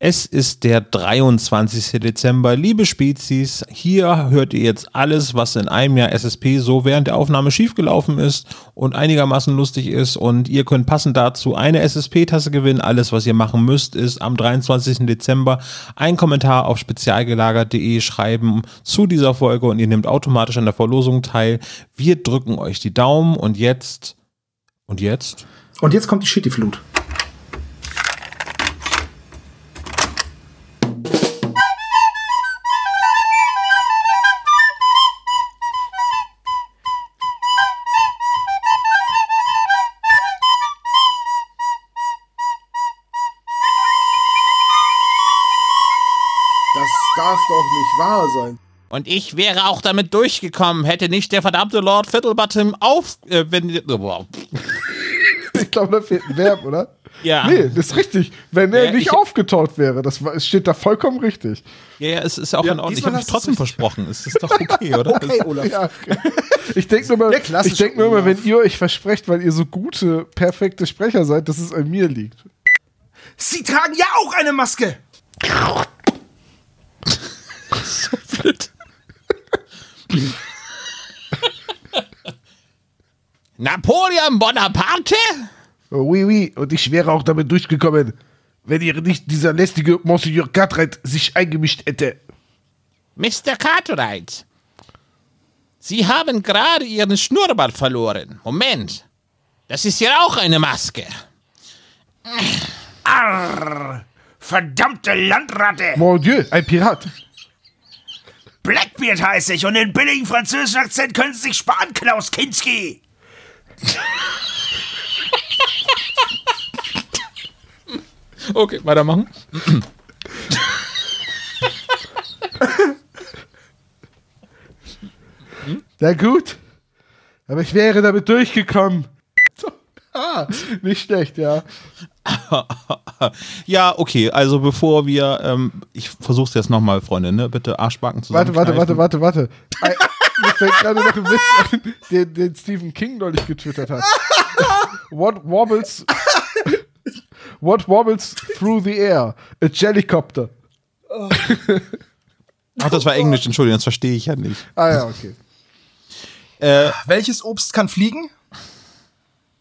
Es ist der 23. Dezember. Liebe Spezies, hier hört ihr jetzt alles, was in einem Jahr SSP so während der Aufnahme schiefgelaufen ist und einigermaßen lustig ist. Und ihr könnt passend dazu eine SSP-Tasse gewinnen. Alles, was ihr machen müsst, ist am 23. Dezember einen Kommentar auf spezialgelagert.de schreiben zu dieser Folge und ihr nehmt automatisch an der Verlosung teil. Wir drücken euch die Daumen und jetzt. Und jetzt? Und jetzt kommt die Shitty-Flut. Wahr sein. Und ich wäre auch damit durchgekommen, hätte nicht der verdammte Lord Fiddlebottom auf. Äh, wenn, boah. Ich glaube, da fehlt ein Verb, oder? Ja. Nee, das ist richtig. Wenn er Ja, nicht ich- aufgetaucht wäre, das war- es steht da vollkommen richtig. Ja, ja, es ist auch Ja, in Ordnung. Ich diesmal habe du's trotzdem versprochen. Es ist doch okay, oder? Okay, Olaf. Ja, okay. Ich denke nur, mal- ich denk nur immer, wenn ihr euch versprecht, weil ihr so gute, perfekte Sprecher seid, dass es an mir liegt. Sie tragen ja auch eine Maske. Blöd. Napoleon Bonaparte? Oh, oui, oui. Und ich wäre auch damit durchgekommen, wenn ihr nicht dieser lästige Monsieur Cartwright sich eingemischt hätte. Mr. Cartwright. Sie haben gerade Ihren Schnurrbart verloren. Moment. Das ist ja auch eine Maske. Arr, verdammte Landratte. Mon Dieu, ein Pirat. Blackbeard heiße ich und den billigen französischen Akzent können Sie sich sparen, Klaus Kinski. Okay, weitermachen. Na gut. Aber ich wäre damit durchgekommen. Ah, nicht schlecht, ja. Ja, okay, also bevor wir, ähm, ich versuch's jetzt nochmal, Freunde, ne? Bitte Arschbacken Warte, zusammen. warte, warte, warte, warte. Ein- Mir fällt gerade noch ein Witz ein, den, den Stephen King neulich getwittert hat. What wobbles What wobbles through the air? A Jellycopter. Ach, das war Englisch, Entschuldigung, das verstehe ich ja nicht. Ah ja, okay. Äh, Welches Obst kann fliegen?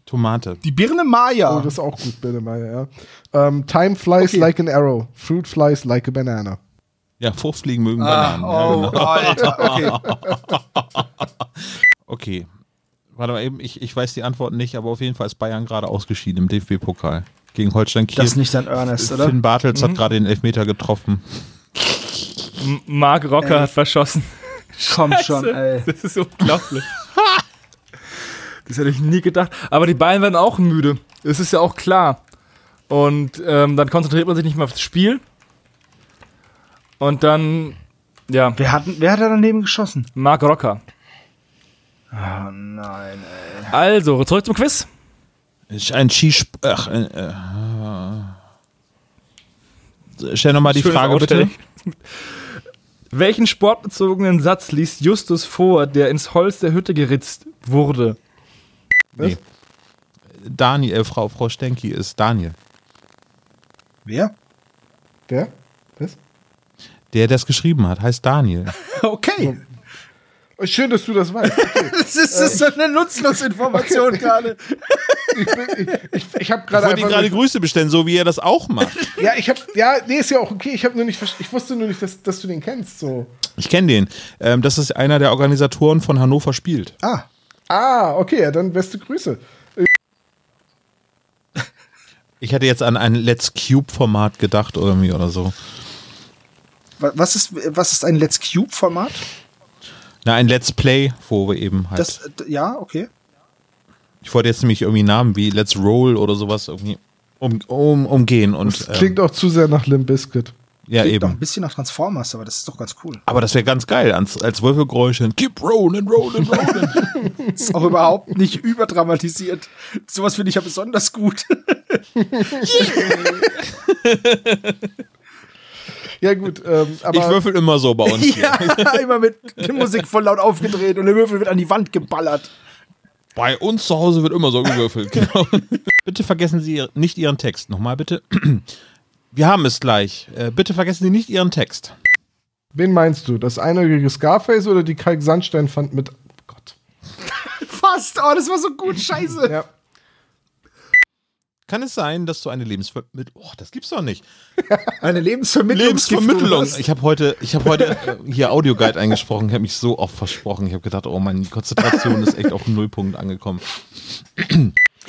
Tomate. Die Birne Maya. Oh, das ist auch gut, bitte, Meier, ja. Ähm, time flies Okay. like an arrow. Fruit flies like a banana. Ja, Fruchtfliegen mögen ah, Bananen. oh, Ja, genau. Alter. Okay. Okay. Warte mal eben, ich, ich weiß die Antwort nicht, aber auf jeden Fall ist Bayern gerade ausgeschieden im DFB-Pokal. Gegen Holstein Kiel. Das ist nicht dein Ernest, oder? Finn Bartels hat gerade den Elfmeter getroffen. M- Mark Rocker Ey. hat verschossen. Komm schon, ey. Das ist unglaublich. Das hätte ich nie gedacht. Aber die Bayern werden auch müde. Das ist ja auch klar. Und ähm, dann konzentriert man sich nicht mehr aufs Spiel. Und dann, ja, Wer hat, wer hat da daneben geschossen? Mark Rocker. Oh nein, ey. Also, zurück zum Quiz. Ist Ein Skisp Ach, äh, äh, Stell nochmal die Frage bitte. Welchen sportbezogenen Satz liest Justus vor, der ins Holz der Hütte geritzt wurde? Nee. Daniel, äh, Frau, Frau Stenki ist Daniel. Wer? Wer? Was? Der, der es geschrieben hat, heißt Daniel. Okay. Schön, dass du das weißt. Okay. Das ist, das ist so eine Nutzlosinformation gerade. Ich, bin- ich, ich, ich habe Ich gerade wollte ihm gerade Grüße bestellen, so wie er das auch macht. ja, ich habe. Ja, nee, ist ja auch okay. Ich habe nur nicht. Ich wusste nur nicht, dass, dass du den kennst. So. Ich kenne den. Ähm, das ist einer der Organisatoren von Hannover spielt. Ah, Ah, okay, ja, dann beste Grüße. Ich hätte jetzt an ein Let's Cube-Format gedacht irgendwie oder so. wa- was ist, was ist ein Let's Cube-Format? Na, ein Let's Play, wo wir eben halt. Das, ja, okay. ich wollte jetzt nämlich irgendwie Namen wie Let's Roll oder sowas irgendwie um, um, umgehen. Und, Das klingt ähm, auch zu sehr nach Limp Bizkit. Ja, Klingt doch ein eben. bisschen nach Transformers, aber das ist doch ganz cool. Aber das wäre ganz geil, als, als Würfelgeräusche. Keep rolling, rolling, rolling. Ist auch überhaupt nicht überdramatisiert. Sowas finde ich ja besonders gut. Ja, gut, ähm, aber. ich würfel immer so bei uns. hier. ja, immer mit der Musik voll laut aufgedreht und der Würfel wird an die Wand geballert. Bei uns zu Hause wird immer so gewürfelt. Genau. bitte vergessen Sie nicht Ihren Text. Nochmal bitte. Wir haben es gleich. Äh, bitte vergessen Sie nicht Ihren Text. Wen meinst du? Das einäugige Scarface oder die Kalk-Sandstein-Fand mit. Gott. Fast. Oh, das war so gut. Scheiße. Ja. Kann es sein, dass du eine Lebensvermittlung. Oh, das gibt's doch nicht. Eine Lebensvermittlung. Lebensvermittlung. Ich habe heute, ich habe heute äh, hier Audioguide eingesprochen. Ich habe mich so oft versprochen. Ich habe gedacht, oh, meine Konzentration ist echt auf den Nullpunkt angekommen.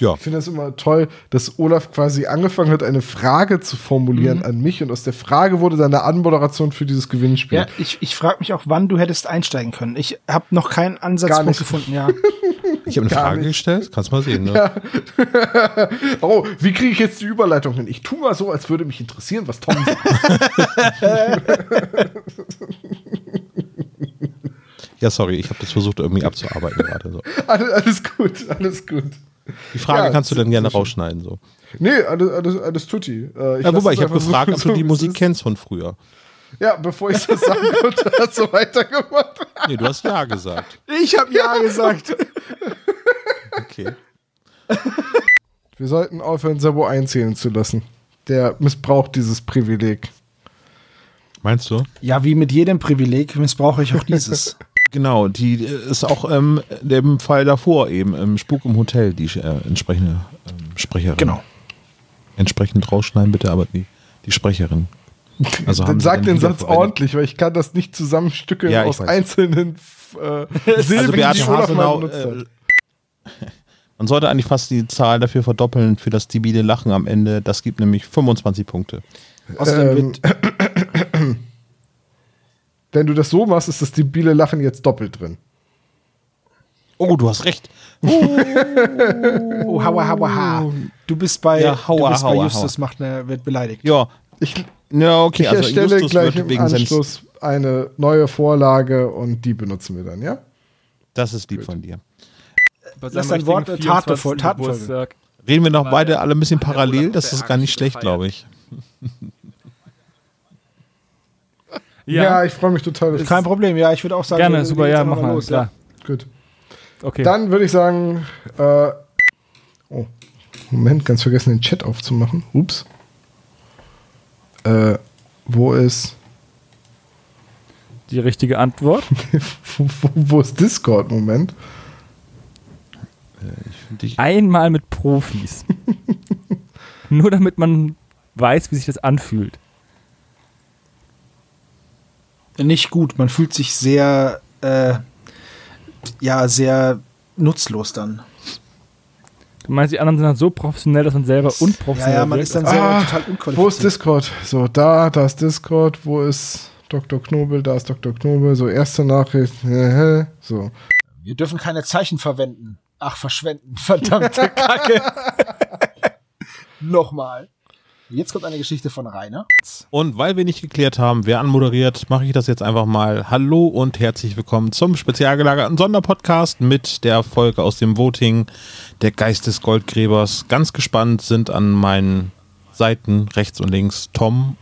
Ja. Ich finde das immer toll, dass Olaf quasi angefangen hat, eine Frage zu formulieren an mich und aus der Frage wurde dann eine Anmoderation für dieses Gewinnspiel. Ja, ich, ich frage mich auch, wann du hättest einsteigen können. Ich habe noch keinen Ansatzpunkt gefunden, ja. Ich habe eine Gar Frage nicht. gestellt. Kannst mal sehen, ne? Oh, wie kriege ich jetzt die Überleitung hin? Ich tue mal so, als würde mich interessieren, was Tom sagt. Ja, sorry, ich habe das versucht irgendwie abzuarbeiten gerade. So. alles, alles gut, alles gut. Die Frage Ja, kannst du dann gerne rausschneiden. So. Nee, alles, alles, alles tutti. Äh, Ja, lass wobei, ich habe einfach so- gefragt, ob du die Musik kennst von früher. Ja, bevor ich das sagen konnte, hast du weitergemacht. Nee, du hast Ja gesagt. Ich habe ja gesagt. Okay. Wir sollten aufhören, Sabo einzählen zu lassen. Der missbraucht dieses Privileg. Meinst du? Ja, wie mit jedem Privileg missbrauche ich auch dieses. Genau, die äh, ist auch ähm, dem Fall davor eben im Spuk im Hotel, die äh, entsprechende ähm, Sprecherin. Genau. Entsprechend rausschneiden bitte, aber die, die Sprecherin. Also Dann sag den Satz ordentlich, weil ich kann das nicht zusammenstückeln Ja, aus weiß. einzelnen äh, Silben, Also die Olaf mal benutzt hat. äh, man sollte eigentlich fast die Zahl dafür verdoppeln für das debile Lachen am Ende. Das gibt nämlich 25 Punkte. Außerdem Ähm, wird Wenn du das so machst, ist das debile Lachen jetzt doppelt drin. Oh, du hast recht. Oh, haua, haua, ha. Du bist bei, Ja, haua, du bist bei haua, Justus, macht eine, wird beleidigt. Ja, Ich, ja okay. ich also erstelle Justus gleich im Anschluss eine neue Vorlage und die benutzen wir dann, ja? Das ist lieb von dir. Bei Lass seinem dein Wort, äh, Tate 24. voll- Tatenfolge. Reden wir noch beide alle ein bisschen parallel? Das ist gar nicht schlecht, glaube ich. Ja, Ja, ich freue mich total. dass- Kein Problem, ja, ich würde auch sagen, gerne, super, wir ja, mach mal, los, klar. Gut. Okay. Dann würde ich sagen, äh, oh, Moment, ganz vergessen, den Chat aufzumachen. Ups. Äh, wo ist, Die richtige Antwort. wo, wo, wo ist Discord? Moment. Ich, Einmal mit Profis. Nur damit man weiß, wie sich das anfühlt. Nicht gut, man fühlt sich sehr, äh, ja, sehr nutzlos dann. Du meinst, die anderen sind dann so professionell, dass man selber Ja, unprofessionell ja, man wirkt? ist dann selber Ah, total Wo ist unqualifiziert. Discord? So, da, da ist Discord. Wo ist Dr. Knobel? Da ist Dr. Knobel. So, erste Nachricht. So. Wir dürfen keine Zeichen verwenden. Ach, verschwenden. Verdammte Kacke. Nochmal. Jetzt kommt eine Geschichte von Rainer. Und weil wir nicht geklärt haben, wer anmoderiert, mache ich das jetzt einfach mal. Hallo und herzlich willkommen zum spezial gelagerten Sonderpodcast mit der Folge aus dem Voting der Geist des Goldgräbers. Ganz gespannt sind an meinen Seiten rechts und links Tom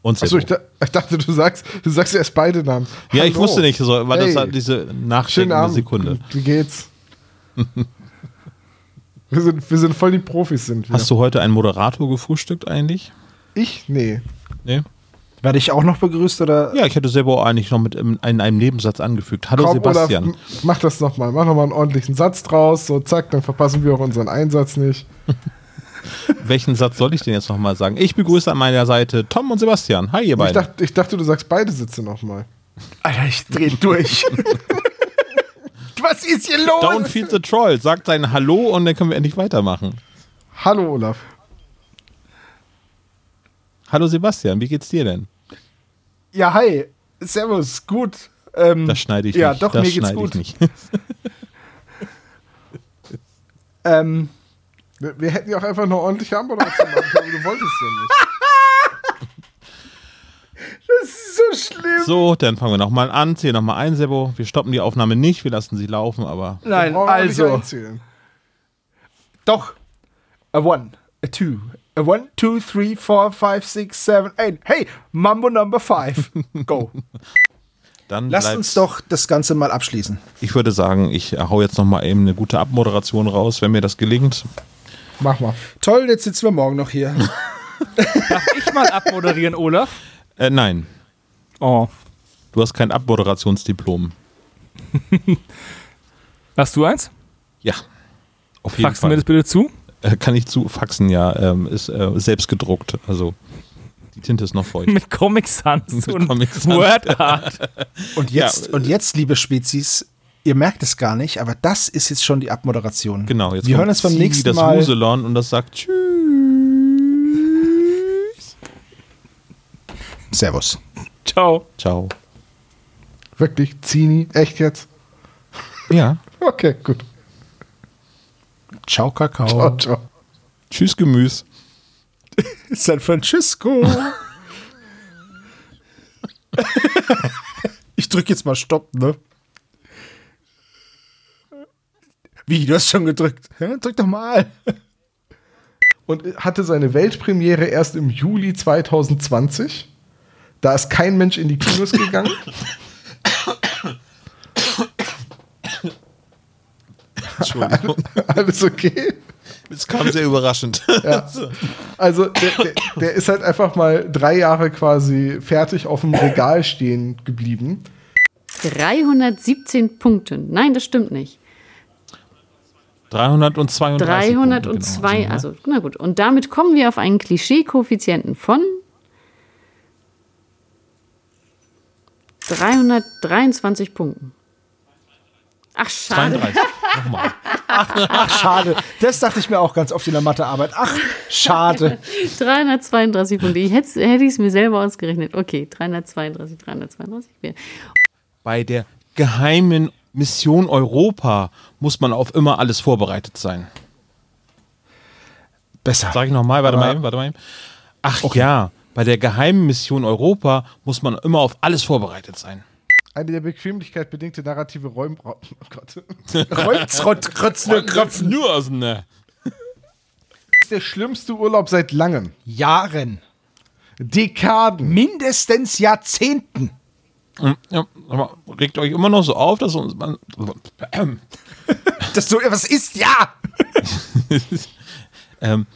und Achso, Sebo. ich, da, ich dachte, du sagst, du sagst erst beide Namen. Ja, ich Hallo. wusste nicht, so, weil das Hey. war diese Schönen nachdenkende. Sekunde. Wie geht's? wir, sind, wir sind voll die Profis, sind wir. Hast du heute einen Moderator gefrühstückt eigentlich? Ich? Nee. Nee? Werde ich auch noch begrüßt oder? Ja, ich hätte Sebo eigentlich noch mit in, in einem Nebensatz angefügt. Hallo Komm, Sebastian. Olaf, mach das nochmal. Mach nochmal einen ordentlichen Satz draus. So, zack, dann verpassen wir auch unseren Einsatz nicht. Welchen Satz soll ich denn jetzt nochmal sagen? Ich begrüße an meiner Seite Tom und Sebastian. Hi, ihr Ich beiden. dachte, ich dachte, du sagst beide Sätze nochmal. Alter, ich dreh durch. Was ist hier los? Don't feed the troll. Sagt sein Hallo und dann können wir endlich weitermachen. Hallo, Olaf. Hallo Sebastian, wie geht's dir denn? Ja, hi. Servus, gut. Ähm, Das schneide ich ja, nicht. doch, das mir geht's gut. Ich nicht. Ähm, Wir, wir hätten ja auch einfach eine ordentliche Anmoderation machen können, aber du wolltest ja nicht. Das ist so schlimm. So, dann fangen wir nochmal an. Zähl nochmal ein, Sebo. Wir stoppen die Aufnahme nicht, wir lassen sie laufen, aber Nein, also. Doch. A one, a two, a one, two, three, four, five, six, seven, eight. Hey, Mambo number five. Go. dann Lasst bleibt's- uns doch das Ganze mal abschließen. Ich würde sagen, ich hau jetzt nochmal eben eine gute Abmoderation raus, wenn mir das gelingt. Mach mal. Toll, jetzt sitzen wir morgen noch hier. Darf ich mal abmoderieren, Olaf? Äh, nein, Oh. du hast kein Abmoderationsdiplom. Hast du eins? Ja. Auf jeden Faxen mir Fall. das bitte zu? Äh, kann ich zu faxen, ja. Ähm, ist äh, selbst gedruckt. Also die Tinte ist noch feucht. Mit Comic Sans Mit und Comic Sans. Word Art. Und jetzt, Ja. und jetzt, liebe Spezies, ihr merkt es gar nicht, aber das ist jetzt schon die Abmoderation. Genau, jetzt Wir kommt hören uns beim nächsten das Mal. Muselon und das sagt Tschüss. Servus. Ciao. Ciao. Wirklich, Zini, echt jetzt? Ja. Okay, gut. Ciao, Kakao. Ciao, ciao. Tschüss, Gemüse. San Francisco. ich drück jetzt mal Stopp, ne? Wie, du hast schon gedrückt? Ja, drück doch mal. Und hatte seine Weltpremiere erst im Juli 2020. Da ist kein Mensch in die Kinos gegangen. Entschuldigung. Alles okay? Es kam sehr überraschend. Ja. Also der, der, der ist halt einfach mal drei Jahre quasi fertig auf dem Regal stehen geblieben. 317 Punkte. Nein, das stimmt nicht. 332. 302, Punkte, genau. also na gut. Und damit kommen wir auf einen Klischee-Koeffizienten von 323 Punkten. Ach, schade. 32. Nochmal. Ach, schade. Das dachte ich mir auch ganz oft in der Mathearbeit. Ach, schade. 332 Punkte. Ich hätte, hätte ich es mir selber ausgerechnet. Okay, 332, 332. Wir- Bei der geheimen Mission Europa muss man auf immer alles vorbereitet sein. Besser. Sag ich nochmal, warte Aber- mal eben, warte mal eben. Ach ja, bei der geheimen Mission Europa muss man immer auf alles vorbereitet sein. Eine der Bequemlichkeit bedingte narrative Räum... Oh Gott. Krötzle, Kröpfen. Nur aus ne. Das ist der schlimmste Urlaub seit langem. Jahren. Dekaden. Mindestens Jahrzehnten. Ja, sag mal, regt euch immer noch so auf, dass uns man. Dass du, was ist? Ja! Ähm,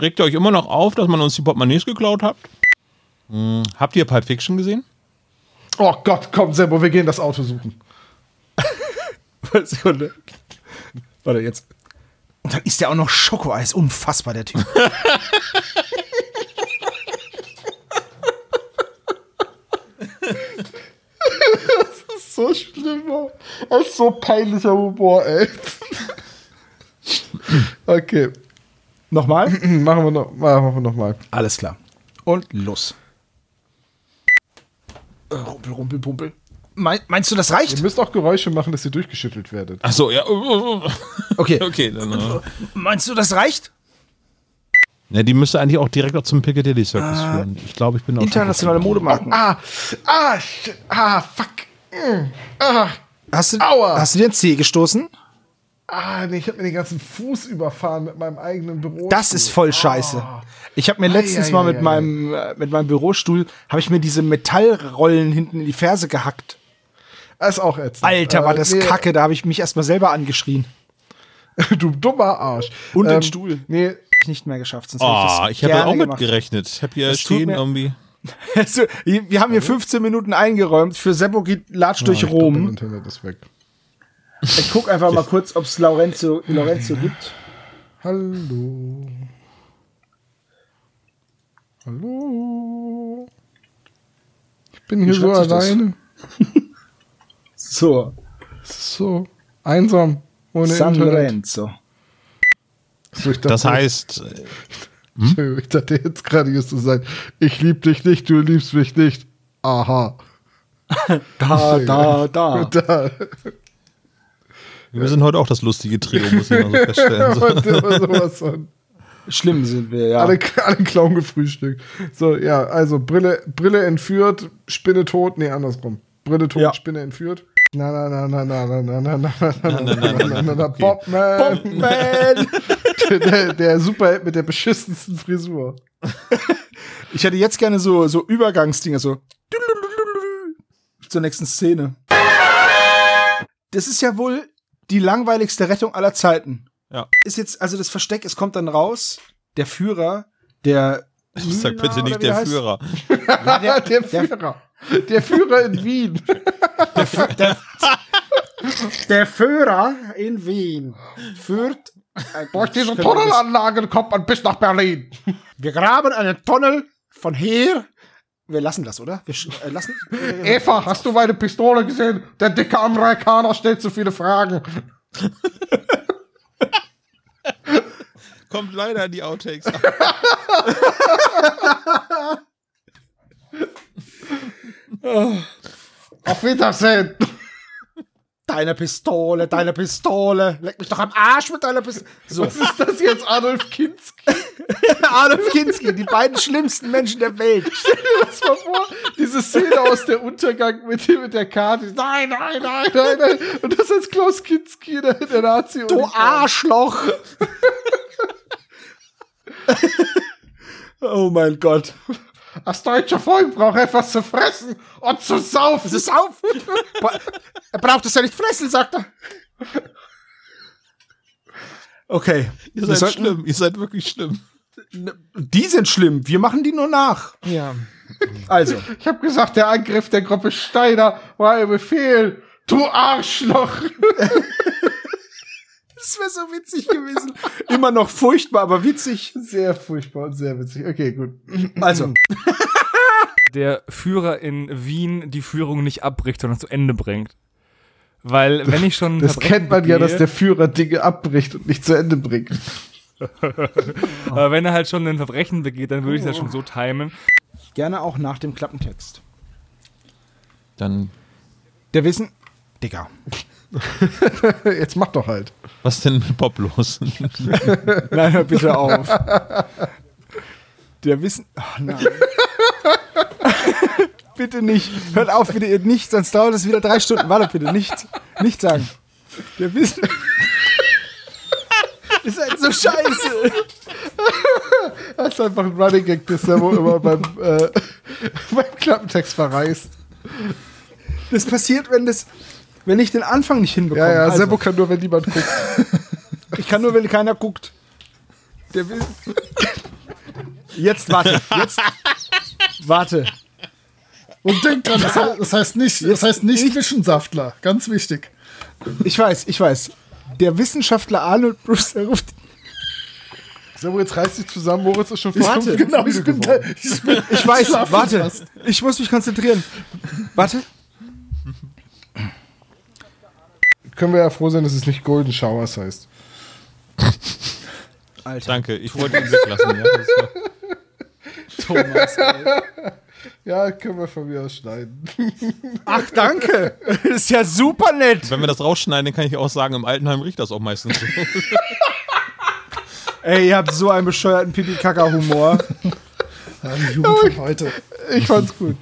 regt ihr euch immer noch auf, dass man uns die Portemonnaies geklaut hat? Hm, habt ihr Pulp Fiction gesehen? Oh Gott, komm, Sembo, wir gehen das Auto suchen. Sekunde. Warte, jetzt. Und dann ist der auch noch Schokoeis. Unfassbar, der Typ. So schlimmer. Das ist so peinlicher Humor, ey. Okay. Nochmal? Machen wir noch, machen wir noch mal. Alles klar. Und los. Äh, Rumpel, rumpel, pumpel. Mein, meinst du, das Ihr reicht? müsst auch Geräusche machen, dass ihr durchgeschüttelt werdet. Achso, ja. Okay. Okay, dann. Äh. Meinst du, das reicht? Ja, die müsste eigentlich auch direkt auch zum Piccadilly Circus führen. Ich glaube, ich bin auch. Internationale. Modemarken. Ah, ah, shit, ah, fuck. Mm, ah, Hast du, Aua. hast du dir ein C gestoßen? Ah, nee, ich habe mir den ganzen Fuß überfahren mit meinem eigenen Büro. Das ist voll scheiße. Ich habe mir letztens ei, mal ei, mit ei, meinem äh, mit meinem Bürostuhl habe ich mir diese Metallrollen hinten in die Ferse gehackt. Das ist auch ätzend. Alter, war Äh, das nee, Kacke, da habe ich mich erstmal selber angeschrien. Du dummer Arsch. Ähm, Und den Stuhl. Nee, Hab Ich nicht mehr geschafft, sonst hätte Oh, das ich habe ja auch mit gemacht. gerechnet. Ich habe hier Das stehen irgendwie. Also, wir haben hier 15 Minuten eingeräumt. Für Seppo geht Latsch durch Ah, ich glaub, mein Rom. Internet ist weg. Ich guck einfach mal kurz, ob es Lorenzo, Lorenzo gibt. Hallo. Hallo. Ich bin hier so alleine. So, Es ist so einsam. Ohne San Internet. Lorenzo. So, ich dachte, Das heißt, äh, Ich dachte jetzt gerade, hier zu sein. Ich lieb dich nicht, du liebst mich nicht. Aha. Da, da, da. Da. Wir sind heute auch das lustige Trio, muss ich mal so feststellen. So. Sowas von. Schlimm sind wir, ja. Alle, alle Clown gefrühstückt. So, ja, also Brille, Brille entführt, Spinne tot. Nee, andersrum. Brille tot, Ja. Spinne entführt. Na, na, na, na, na, na, na, na, na, na, na, na, na, na, na, Bobman. Man. Der, der Superheld mit der beschissensten Frisur. Ich hätte jetzt gerne so, so Übergangsdinger, so zur nächsten Szene. Das ist ja wohl die langweiligste Rettung aller Zeiten. Ja. Ist jetzt, also das Versteck, es kommt dann raus, der Führer, Der Sag bitte nicht der der heißt? Führer. Ja, der, der Führer. Der Führer in Wien. der Führer in Wien führt. Durch diese Tunnelanlagen kommt man bis nach Berlin. Wir graben einen Tunnel von hier. Wir lassen das, oder? Wir äh, lassen. Äh, Eva, hast du meine Pistole gesehen? Der dicke Amerikaner stellt zu viele Fragen. Kommt leider in die Outtakes. Auf Wiedersehen. deine Pistole, deine Pistole. Leck mich doch am Arsch mit deiner Pistole. So, Was ist das jetzt, Adolf Kinski? Adolf Kinski, die beiden schlimmsten Menschen der Welt. Das war vor, diese Szene aus der Untergang mit, mit der Karte. Nein, nein, nein, nein, nein. Und das als Klaus Kinski, der, der Nazi. Du Arschloch. oh mein Gott. Das deutsche Volk braucht etwas zu fressen und zu saufen. Ist auf. er braucht es ja nicht fressen, sagt er. Okay. Ihr seid sollten- schlimm, ihr seid wirklich schlimm. Die sind schlimm. Wir machen die nur nach. Ja. Also, Ich habe gesagt, der Angriff der Gruppe Steiner war ein Befehl. Du Arschloch. das wäre so witzig gewesen. Immer noch furchtbar, aber witzig. Sehr furchtbar und sehr witzig. Okay, gut. Also, der Führer in Wien die Führung nicht abbricht, sondern zu Ende bringt. Weil, wenn ich schon. Das kennt man ja, dass der Führer Dinge abbricht und nicht zu Ende bringt. Aber wenn er halt schon ein Verbrechen begeht, dann würde ich das schon so timen. gerne auch nach dem Klappentext. Dann, Der Wissen. Digga. Jetzt mach doch halt. was denn mit Bob los? Nein, hör bitte auf. Der Wissen. Ach, nein. Bitte nicht. Hört auf, bitte ihr nicht, sonst dauert es wieder drei Stunden. Warte bitte, nicht. Nicht sagen. Der Wissen. ist halt so scheiße. Das ist einfach ein Running Gag, das Servo immer beim, äh, beim Klappentext verreist. Das passiert, wenn das. Wenn ich den Anfang nicht hinbekomme. Ja, ja, Also, Servo kann nur, wenn niemand guckt. ich kann nur, wenn keiner guckt. Der will. Jetzt warte. Jetzt. Warte. Und denk dran, das heißt, das heißt nicht, das heißt nicht Wissenschaftler. Ganz wichtig. Ich weiß, ich weiß. Der Wissenschaftler Arnold Brewster ruft. Servo, jetzt reißt dich zusammen, Moritz ist schon fast Warte, fünf Genau, ich bin, da, ich bin Ich weiß, warte. fast. Ich muss mich konzentrieren. Warte. Können wir ja froh sein, dass es nicht Golden Showers heißt. Alter. Danke, ich wollte ihn weglassen. Ja. Thomas. Ja, können wir von mir aus schneiden. Ach, danke. Das ist ja super nett. Wenn wir das rausschneiden, dann kann ich auch sagen, im Altenheim riecht das auch meistens so. Ey, ihr habt so einen bescheuerten Pipi-Kaka-Humor. Ja, die Jugend von heute. Ich fand's gut.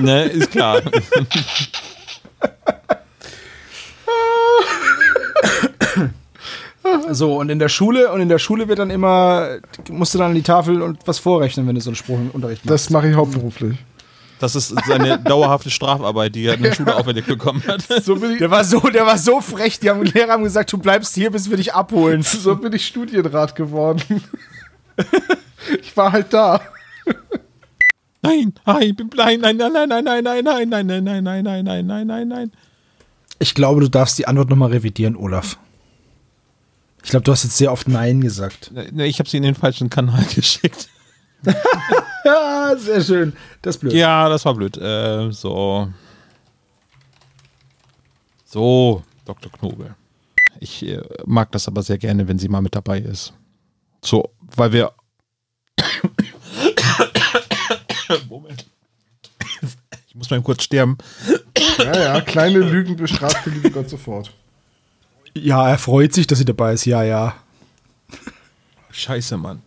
ne, ist klar. So, und in der Schule, und in der Schule wird dann immer, musst du dann an die Tafel und was vorrechnen, wenn du so einen Spruch im Unterricht machst. Das mache ich hauptberuflich. Das ist seine dauerhafte Strafarbeit, die er in der Schule auferlegt bekommen hat. So bin ich, Der war so, der war so frech. Die haben, Lehrer haben gesagt, du bleibst hier, bis wir dich abholen. so bin ich Studienrat geworden. ich war halt da. Nein, nein, ich bin blind. Nein, nein, nein, nein, nein, nein, nein, nein, nein, nein, nein, nein, nein, nein, nein, nein. Ich glaube, du darfst die Antwort nochmal revidieren, Olaf. Ich glaube, du hast jetzt sehr oft Nein gesagt. Ich habe sie in den falschen Kanal geschickt. Ja, sehr schön. Das ist blöd. Ja, das war blöd. Äh, so. So, Dr. Knobel. Ich äh, mag das aber sehr gerne, wenn sie mal mit dabei ist. So, weil wir. Moment. Ich muss mal kurz sterben. Ja, ja, kleine Lügen bestraft liebe Gott sofort. Ja, er freut sich, dass sie dabei ist. Ja, ja. Scheiße, Mann.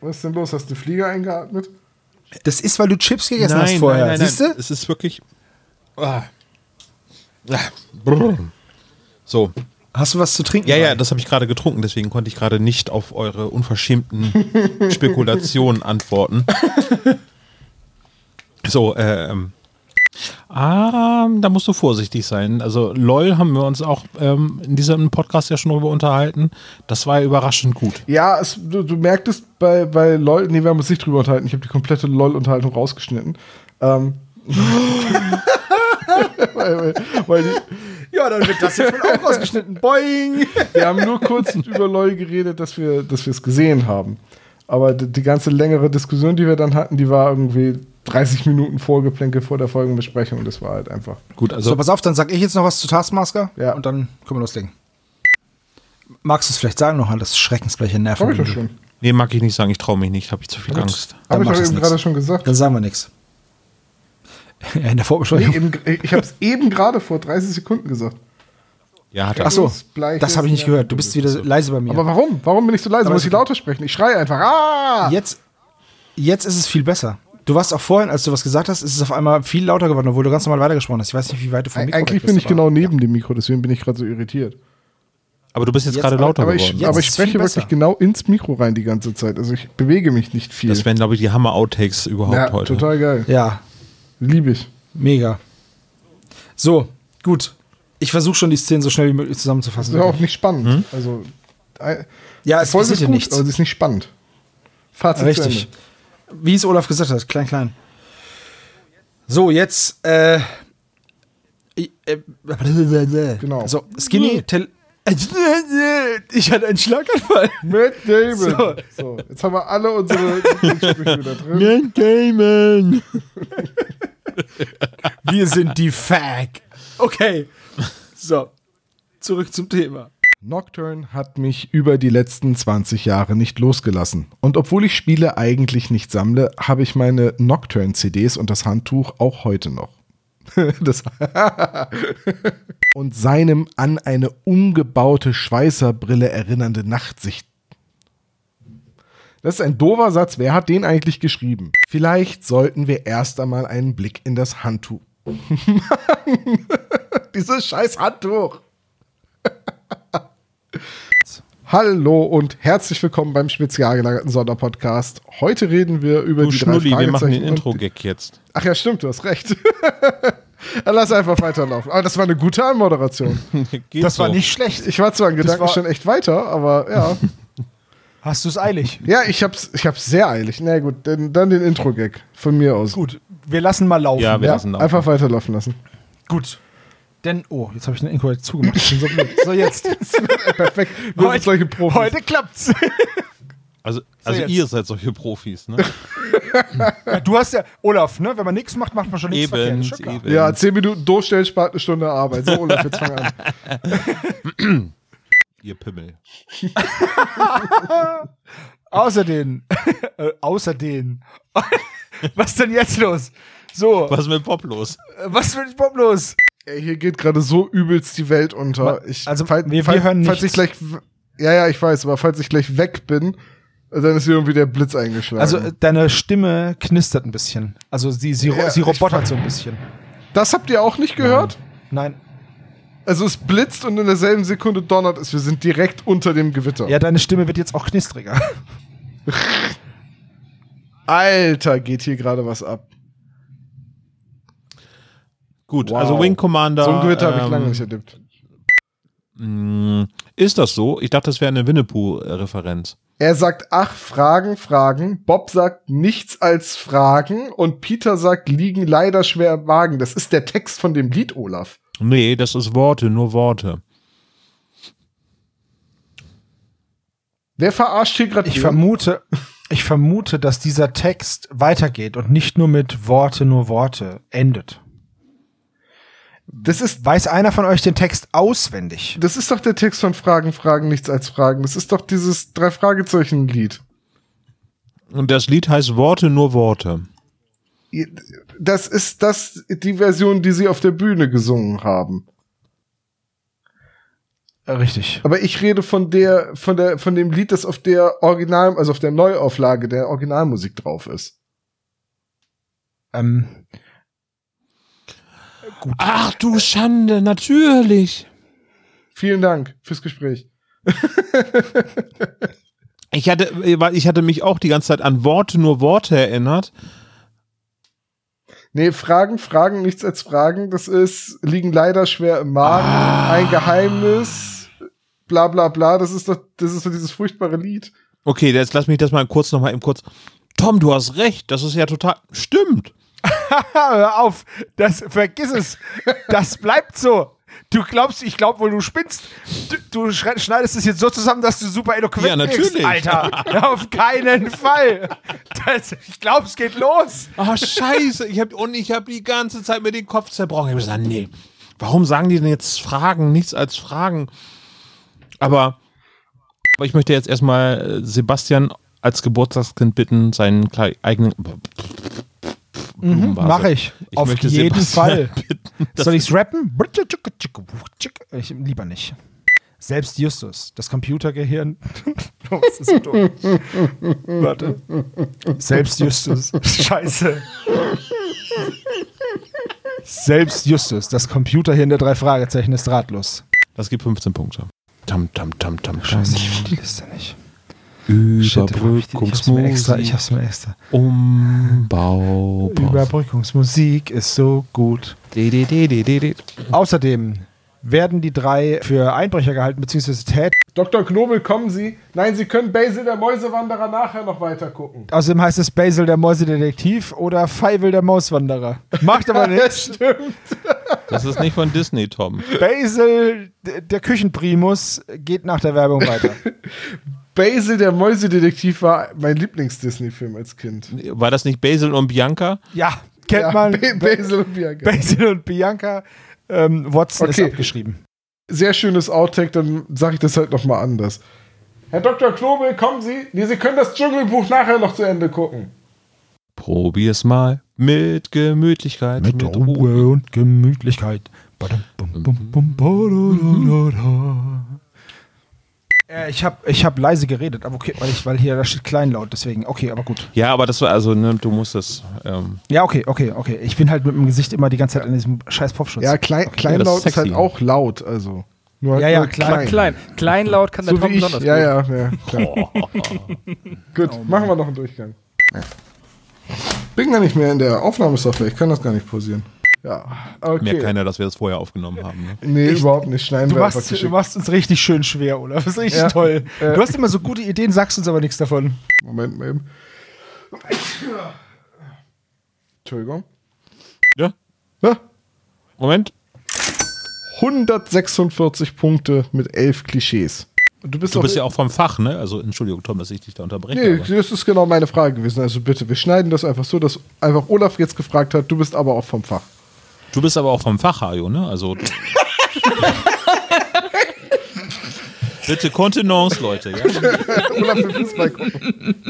Was ist denn los? Hast du Flieger eingeatmet? Das ist, weil du Chips gegessen hast vorher. Siehst du? Es ist wirklich. Ah. Ah. Brrr. So. Hast du was zu trinken? Ja, ja, das habe ich gerade getrunken, deswegen konnte ich gerade nicht auf eure unverschämten Spekulationen antworten. So, ähm. Ah, da musst du vorsichtig sein. Also LOL haben wir uns auch ähm, in diesem Podcast ja schon drüber unterhalten. Das war ja überraschend gut. Ja, es, du, du merktest bei, bei LOL, nee, wir haben uns nicht drüber unterhalten. Ich habe die komplette LOL-Unterhaltung rausgeschnitten. Ähm, weil, weil, weil die, Ja, dann wird das jetzt wohl auch rausgeschnitten. Boing! wir haben nur kurz über LOL geredet, dass wir es gesehen haben. Aber die, die ganze längere Diskussion, die wir dann hatten, die war irgendwie 30 Minuten Vorgeplänkel vor der Folgenbesprechung. Das war halt einfach. Gut, So, also pass auf, dann sag ich jetzt noch was zu Taskmaster Ja. und dann können wir loslegen. Magst du es vielleicht sagen noch an das Schreckensbleche Nerven? Habe ich doch schon. nee, mag ich nicht sagen, ich traue mich nicht, habe ich zu viel Angst. Habe ich doch eben gerade schon gesagt. Dann sagen wir nichts. In der Nee, Vorbesprechung. eben, ich habe es eben gerade vor 30 Sekunden gesagt. Ja, hat er. Ach so, das habe ich nicht gehört. Du bist wieder leise bei mir. Aber warum? Warum bin ich so leise? Aber Muss ich lauter sprechen? Ich schreie einfach. Ah! jetzt, jetzt ist es viel besser. Du warst auch vorhin, als du was gesagt hast, ist es auf einmal viel lauter geworden, obwohl du ganz normal weitergesprochen hast. Ich weiß nicht, wie weit du vom Mikro Eigentlich bin ich genau neben dem Mikro, deswegen bin ich gerade so irritiert. Aber du bist jetzt, Jetzt gerade lauter Aber geworden. ich, aber ich spreche wirklich genau ins Mikro rein die ganze Zeit. Also ich bewege mich nicht viel. das wären, glaube ich, die Hammer-Outtakes überhaupt ja, heute. total geil. Ja, Liebe ich. mega. So, gut. Ich versuche schon die Szenen so schnell wie möglich Das zusammenzufassen. ist auch nicht spannend. Hm? Also, Ja, es Folge passiert ist ja gut, nichts. aber sie ist nicht spannend. Fazit Richtig. Wie es Olaf gesagt hat, klein, klein. So, jetzt, äh, ich- äh, Genau. So, Skinny, Tel ich hatte einen Schlaganfall. Matt Damon. So. jetzt haben wir alle unsere wieder drin. Damon! Wir sind die Fag. Okay. So, zurück zum Thema. Nocturne hat mich über die letzten 20 Jahre nicht losgelassen. Und obwohl ich Spiele eigentlich nicht sammle, habe ich meine Nocturne-CDs und das Handtuch auch heute noch. und seinem an eine umgebaute Schweißerbrille erinnernde Nachtsicht. Das ist ein doofer Satz. Wer hat den eigentlich geschrieben? Vielleicht sollten wir erst einmal einen Blick in das Handtuch. Dieses scheiß Handtuch. Hallo und herzlich willkommen beim spezial gelagerten Sonderpodcast. Heute reden wir über Du die drei Schnulli, wir machen den Fragezeichen Intro-Gag jetzt. Ach ja, stimmt, du hast recht. Dann lass einfach weiterlaufen. Aber das war eine gute Anmoderation. Geht Das war so. nicht schlecht. Ich war zwar in Gedanken war- schon echt weiter, aber ja. Hast du es eilig? Ja, ich hab's, ich hab's sehr eilig. Na gut, dann, dann den Intro-Gag von mir aus. Gut, wir lassen mal laufen. Ja, wir Ja, lassen laufen. einfach weiterlaufen lassen. Gut. Denn, oh, jetzt habe ich den inkorrekt zugemacht. Ich bin so blöd. So, jetzt. Perfekt. Wir sind solche Profis. heute klappt's. Also, also ihr seid solche Profis, ne? Ja, du hast ja, Olaf, ne? Wenn man nichts macht, macht man schon nichts verkehrt. eben, Ist schon klar. eben. Ja, zehn Minuten durchstellen spart eine Stunde Arbeit. So, Olaf, jetzt fang an. Ihr Pimmel. Außerdem, äh, außerdem. was denn jetzt los? So, Was ist mit Pop los? was wird Bob los? Ey, hier geht gerade so übelst die Welt unter. Ich, also, falls, wir- wir falls, hören falls ich nichts. gleich. w- Ja, ja, ich weiß, aber falls ich gleich weg bin, dann ist hier irgendwie der Blitz eingeschlagen. Also, äh, deine Stimme knistert ein bisschen. Also, sie, sie, Ja, sie ich robotert so ein bisschen. das habt ihr auch nicht gehört? Nein. Also es blitzt und in derselben Sekunde donnert es. Wir sind direkt unter dem Gewitter. Ja, deine Stimme wird jetzt auch knistriger. Alter, geht hier gerade was ab. Gut, Wow. also Wing Commander. so ein Gewitter habe ich ähm, lange nicht erlebt. mh, Ist das so? Ich dachte, das wäre eine Winnetou-Referenz. Er sagt, ach, Fragen, Fragen. Bob sagt nichts als Fragen. Und Peter sagt, liegen leider schwer im Wagen. Das ist der Text von dem Lied, Olaf. Nee, das ist Worte, nur Worte. Wer verarscht hier gerade? Ich vermute, ich vermute, dass dieser Text weitergeht und nicht nur mit Worte, nur Worte endet. Das ist, Weiß einer von euch den Text auswendig? das ist doch der Text von Fragen, Fragen, nichts als Fragen. Das ist doch dieses drei Fragezeichen Lied. Und das Lied heißt Worte, nur Worte. Das ist das die Version, die sie auf der Bühne gesungen haben. Richtig. Aber ich rede von der, von der, von dem Lied, das auf der Original, also auf der Neuauflage der Originalmusik drauf ist. Ähm, Ach du Schande, natürlich. Vielen Dank fürs Gespräch. Ich hatte, weil ich hatte mich auch die ganze Zeit an Worte, nur Worte erinnert. Nee, Fragen, Fragen, nichts als Fragen. Das ist, liegen leider schwer im Magen. Ein Geheimnis. Bla bla bla. Das ist doch, das ist so dieses furchtbare Lied. Okay, jetzt lass mich das mal kurz noch mal eben kurz. Tom, du hast recht. Das ist ja total. Stimmt. Hör auf, das, vergiss es. Das bleibt so. Du glaubst, ich glaub wohl, du spinnst. Du, du schneidest es jetzt so zusammen, dass du super eloquent Ja, natürlich. bist, Alter. Auf keinen Fall. Das, ich glaube, es geht los. Ah, scheiße. Ich hab, und ich habe die ganze Zeit mir den Kopf zerbrochen. Ich habe gesagt, nee. Warum sagen die denn jetzt Fragen? Nichts als Fragen. Aber, aber ich möchte jetzt erstmal äh, Sebastian als Geburtstagskind bitten, seinen eigenen. Blumenvase. Mach ich. Ich Auf jeden Sebastian Fall. bitten, Soll ich's rappen? Ich, lieber nicht. Selbst Justus, das Computergehirn. Oh, das ist so dumm. Warte. Selbst Justus. Scheiße. Selbst Justus, das Computerhirn der drei Fragezeichen ist ratlos. Das gibt 15 Punkte. Tam, tam, tam, tam, tam. Scheiße, ich finde die Liste nicht. Shit, ich hab's mir extra, Überbrückungsmusik. Umbau. Überbrückungsmusik ist so gut. De, de, de, de, de, de. Außerdem werden die drei für Einbrecher gehalten, beziehungsweise Ted. Dr. Knobel, kommen Sie. Nein, Sie können Basil der Mäusewanderer nachher noch weiter gucken. Außerdem heißt es Basil der Mäusedetektiv oder Feivel der Mauswanderer. Macht aber nichts. Stimmt. Das ist nicht von Disney, Tom. Basil, der Küchenprimus, geht nach der Werbung weiter. Basil der Mäusedetektiv war mein Lieblings-Disney-Film als Kind. War das nicht Basil und Bianca? Ja, kennt Ja, man. Ba- Basil und Bianca. Basil und Bianca. Ähm, Watson Okay. ist abgeschrieben. Sehr schönes Outtake, dann sage ich das halt noch mal anders. Herr Dr. Knobel, kommen Sie. Nee, Sie können das Dschungelbuch nachher noch zu Ende gucken. Probier's mal mit Gemütlichkeit. Mit Ruhe und Gemütlichkeit. Badum, bum, bum, bum. Äh, Ich habe ich hab leise geredet, aber okay, weil, ich, weil hier da steht kleinlaut, deswegen. Okay, aber gut. Ja, aber das war also, ne, du musst es. Ähm, Ja, okay, okay, okay. Ich bin halt mit dem Gesicht immer die ganze Zeit an diesem scheiß Popschutz. Ja, klein, das Kleinlaut ist ist, halt auch laut, also. Nur halt Ja, ja, nur klein. Aber klein. Kleinlaut kann der So Tom wie ich. besonders Ja, gut. ja, ja. Klar. Gut, machen wir noch einen Durchgang. Bin gar nicht mehr in der Aufnahmesoftware, ich kann das gar nicht pausieren. Ja, okay. Merkt keiner, dass wir das vorher aufgenommen haben. Ne? Nee, überhaupt nicht. Schneiden Du wir machst, du machst uns richtig schön schwer, oder? Das ist richtig Ja. toll. Äh. Du hast immer so gute Ideen, sagst uns aber nichts davon. Moment mal eben. Entschuldigung. Ja? Ja, Moment. 146 Punkte mit 11 Klischees. Und du bist, Du bist ja auch vom Fach, ne? Also, Entschuldigung, Tom, dass ich dich da unterbreche. Nee, aber- das ist genau meine Frage gewesen. Also bitte, wir schneiden das einfach so, dass einfach Olaf jetzt gefragt hat, du bist aber auch vom Fach. Du bist aber auch vom Fach, Hajo, ne? Also. Bitte Kontenance, Leute. Ja? Olaf will Fußball gucken.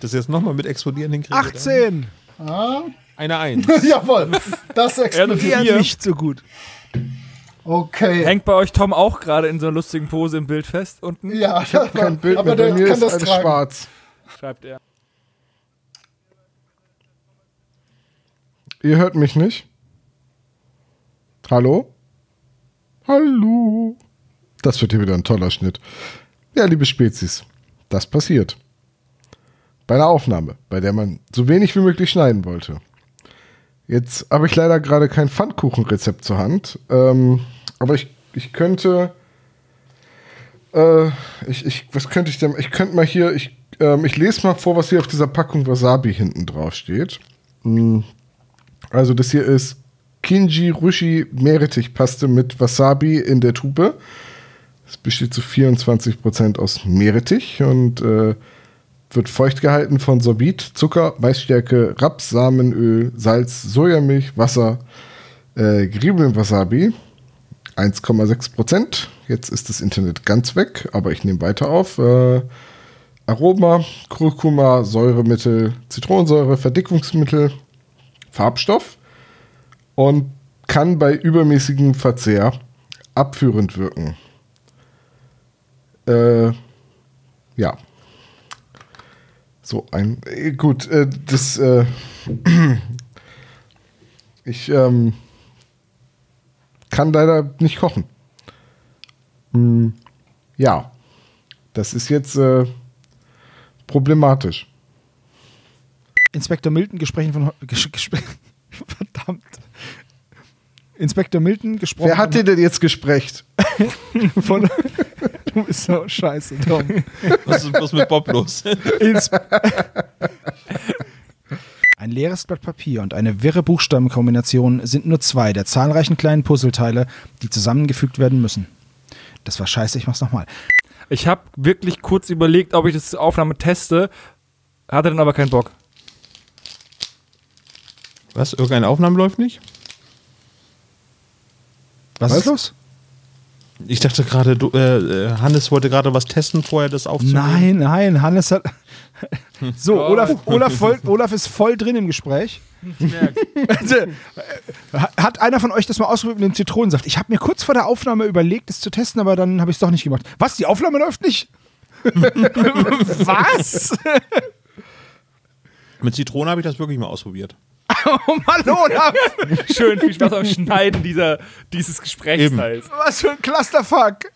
Das jetzt nochmal mit explodieren hinkriegen. 18! Eine Eins. Jawohl, das Er explodiert. Nicht so gut. Okay. Hängt bei euch Tom auch gerade in so einer lustigen Pose im Bild fest unten? Ja, Ich habe kein Bild aber mehr, bei der mir kann ist das alles tragen. schwarz. Schreibt er. Ihr hört mich nicht? Hallo? Hallo? Das wird hier wieder ein toller Schnitt. Ja, liebe Spezies, das passiert. Bei einer Aufnahme, bei der man so wenig wie möglich schneiden wollte. Jetzt habe ich leider gerade kein Pfannkuchenrezept zur Hand. Ähm, aber ich, ich könnte. Äh, ich, ich, was könnte ich denn? Ich könnte mal hier. Ich, ähm, ich lese mal vor, was hier auf dieser Packung Wasabi hinten drauf steht. Mm. Also, das hier ist Kinji Rushi Meerrettichpaste mit Wasabi in der Tube. Es besteht zu 24% aus Meerrettich und äh, wird feucht gehalten von Sorbit, Zucker, Maisstärke, Raps, Samenöl, Salz, Sojamilch, Wasser, äh, geriebenem Wasabi. 1,6%. Jetzt ist das Internet ganz weg, aber ich nehme weiter auf. Äh, Aroma, Kurkuma, Säuremittel, Zitronensäure, Verdickungsmittel, Farbstoff und kann bei übermäßigem Verzehr abführend wirken. Äh, ja. So ein. äh, Gut, äh, das. Äh, ich ähm, kann leider nicht kochen. Hm, ja. Das ist jetzt äh, problematisch. Inspektor Milton Gesprächen von. Ges Verdammt. Inspektor Milton gesprochen. Wer hat dir denn jetzt gesprecht? von. du bist so scheiße, Tom. Was ist bloß mit Bob los? Ins Ein leeres Blatt Papier und eine wirre Buchstabenkombination sind nur zwei der zahlreichen kleinen Puzzleteile, die zusammengefügt werden müssen. Das war scheiße, ich mach's nochmal. Ich habe wirklich kurz überlegt, ob ich das Aufnahme teste, hatte dann aber keinen Bock. Was? Irgendeine Aufnahme läuft nicht? Was, Was? ist los? Ich dachte gerade, du, äh, äh, Hannes wollte gerade was testen, vorher das aufzunehmen. Nein, nein, Hannes hat. So, Olaf, Olaf, voll, Olaf ist voll drin im Gespräch. Also, hat einer von euch das mal ausprobiert mit dem Zitronensaft? Ich habe mir kurz vor der Aufnahme überlegt, es zu testen, aber dann habe ich es doch nicht gemacht. Was? Die Aufnahme läuft nicht? Was? Mit Zitrone habe ich das wirklich mal ausprobiert. Oh Mann, Olaf! Schön, viel Spaß beim Schneiden dieser, dieses Gesprächsteils. Was für ein Clusterfuck!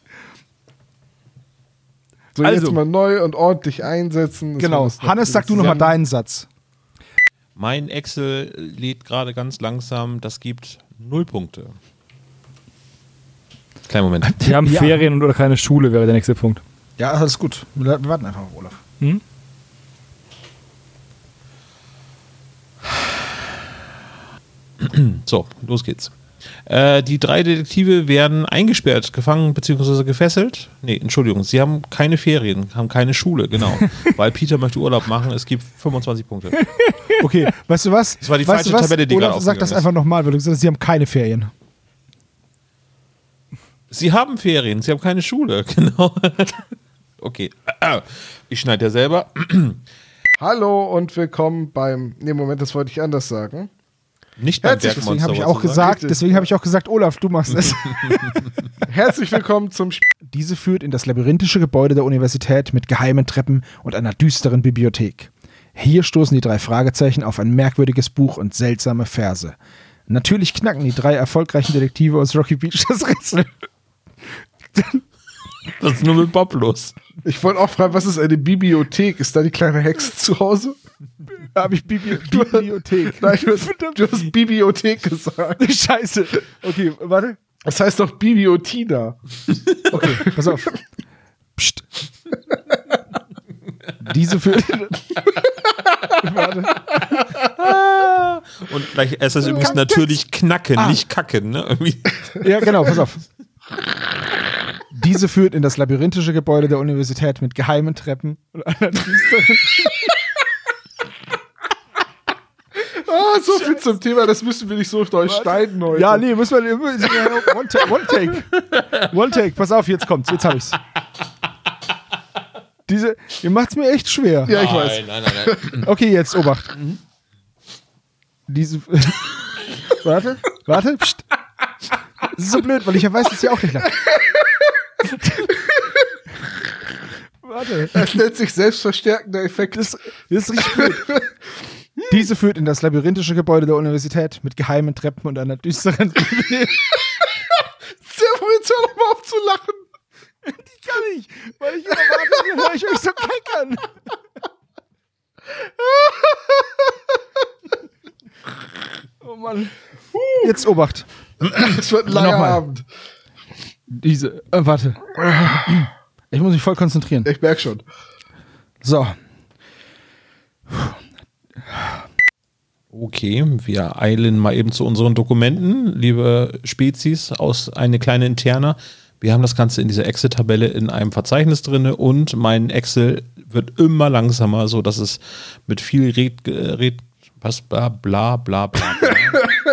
So, Also. jetzt mal neu und ordentlich einsetzen. Genau. Hannes, sag du nochmal deinen Satz. Mein Excel lädt gerade ganz langsam, das gibt null Punkte. Kleinen Moment. Wir haben Ja. Ferien oder keine Schule, wäre der nächste Punkt. Ja, alles gut. Wir warten einfach auf Olaf. So, los geht's. Äh, die drei Detektive werden eingesperrt, gefangen bzw. gefesselt. Nee, Entschuldigung, sie haben keine Ferien, haben keine Schule, genau. Weil Peter möchte Urlaub machen, es gibt 25 Punkte. Okay, weißt du was? Das war die weißt falsche? Tabelle, die Olaf, gerade sag das ist. einfach nochmal, weil du gesagt hast, sie haben keine Ferien. Sie haben Ferien, sie haben keine Schule, genau. Okay, ich schneide ja selber. Hallo und willkommen beim. Nee, Moment, das wollte ich anders sagen. Nicht beim Herzlich, Deswegen habe ich auch du sagen? gesagt, deswegen habe ich auch gesagt, Olaf, du machst es. Herzlich willkommen zum Sp Diese führt in das labyrinthische Gebäude der Universität mit geheimen Treppen und einer düsteren Bibliothek. Hier stoßen die drei Fragezeichen auf ein merkwürdiges Buch und seltsame Verse. Natürlich knacken die drei erfolgreichen Detektive aus Rocky Beach das Rätsel. Was ist nur mit Bob los? Ich wollte auch fragen, was ist eine Bibliothek? Ist da die kleine Hexe zu Hause? Habe ich Bibli Bibliothek. Nein, du hast, du hast Bibliothek gesagt. Scheiße. Okay, warte. Das heißt doch Bibliotina. Okay, pass auf. Psst. Diese führt. warte. Und gleich es ist übrigens natürlich knacken, nicht kacken, ne? Irgendwie. Ja, genau, pass auf. Diese führt in das labyrinthische Gebäude der Universität mit geheimen Treppen und einer düsteren. Ah, so viel zum Thema, das müssen wir nicht so durchschneiden heute. Ja, nee, müssen wir. One, ta one Take. One Take, pass auf, jetzt kommt's, jetzt hab ich's. Diese, ihr macht's mir echt schwer. Ja, ich weiß. Nein, nein, nein, nein. Okay, jetzt Obacht. Diese. warte, warte. Psst. Das ist so blöd, weil ich ja weiß, dass sie auch nicht lacht. warte. Das nennt sich selbstverstärkender Effekt. Das, das ist richtig blöd. Diese führt in das labyrinthische Gebäude der Universität mit geheimen Treppen und einer düsteren. Servo, jetzt hör doch mal auf zu lachen. Die kann ich, weil ich erwarte, höre ich euch so keckern. oh Mann. Jetzt Obacht. Es wird ein langer Nochmal. Abend. Diese, äh, warte. Ich muss mich voll konzentrieren. Ich merk schon. So, Okay, wir eilen mal eben zu unseren Dokumenten, liebe Spezies, aus eine kleine Interna. Wir haben das Ganze in dieser Excel-Tabelle in einem Verzeichnis drin und mein Excel wird immer langsamer, so dass es mit viel Red, äh, Red was bla bla bla bla.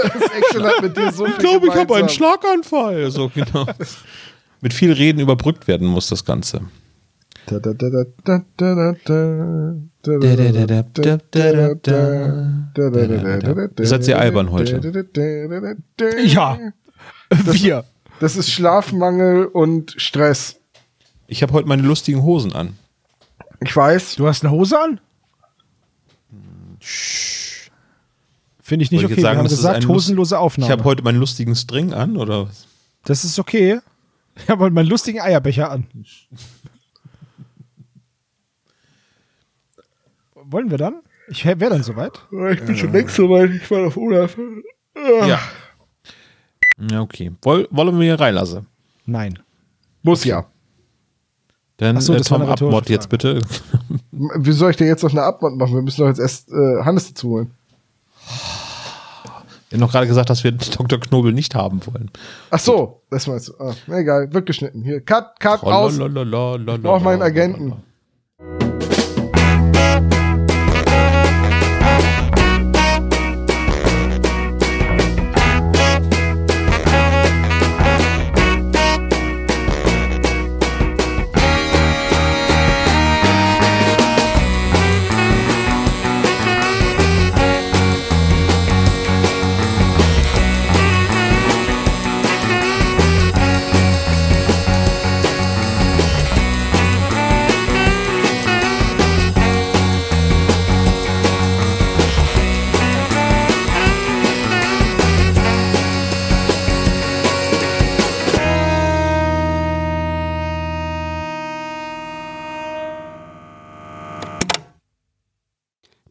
Das Action hat mit dir so viel ich glaube, ich habe einen. Schlaganfall. So genau. mit viel Reden überbrückt werden muss das Ganze. Ihr seid sehr albern heute. Ja, wir. Das ist Schlafmangel und Stress. Ich habe heute meine lustigen Hosen an. Ich weiß. Du hast eine Hose an? Finde ich nicht Wollte okay. Ich sagen, wir haben gesagt, hosenlose Aufnahme. Ich habe heute meinen lustigen String an, oder? Das ist okay. Ich habe heute meinen lustigen Eierbecher an. Wollen wir dann? Ich wäre dann soweit. Ich bin schon längst soweit. Ich war auf Olaf. Ja. Ja, okay. Woll, wollen wir hier reinlassen? Nein. Muss ja. Dann so, äh, das war Tom Abmod jetzt bitte. Wie soll ich dir jetzt noch eine Abmod machen? Wir müssen doch jetzt erst äh, Hannes dazu holen. Wir haben noch gerade gesagt, dass wir Dr. Knobel nicht haben wollen. Ach so, das meinst du. Ah, na egal, wird geschnitten. Hier, cut, cut, aus. Ich brauch meinen Agenten.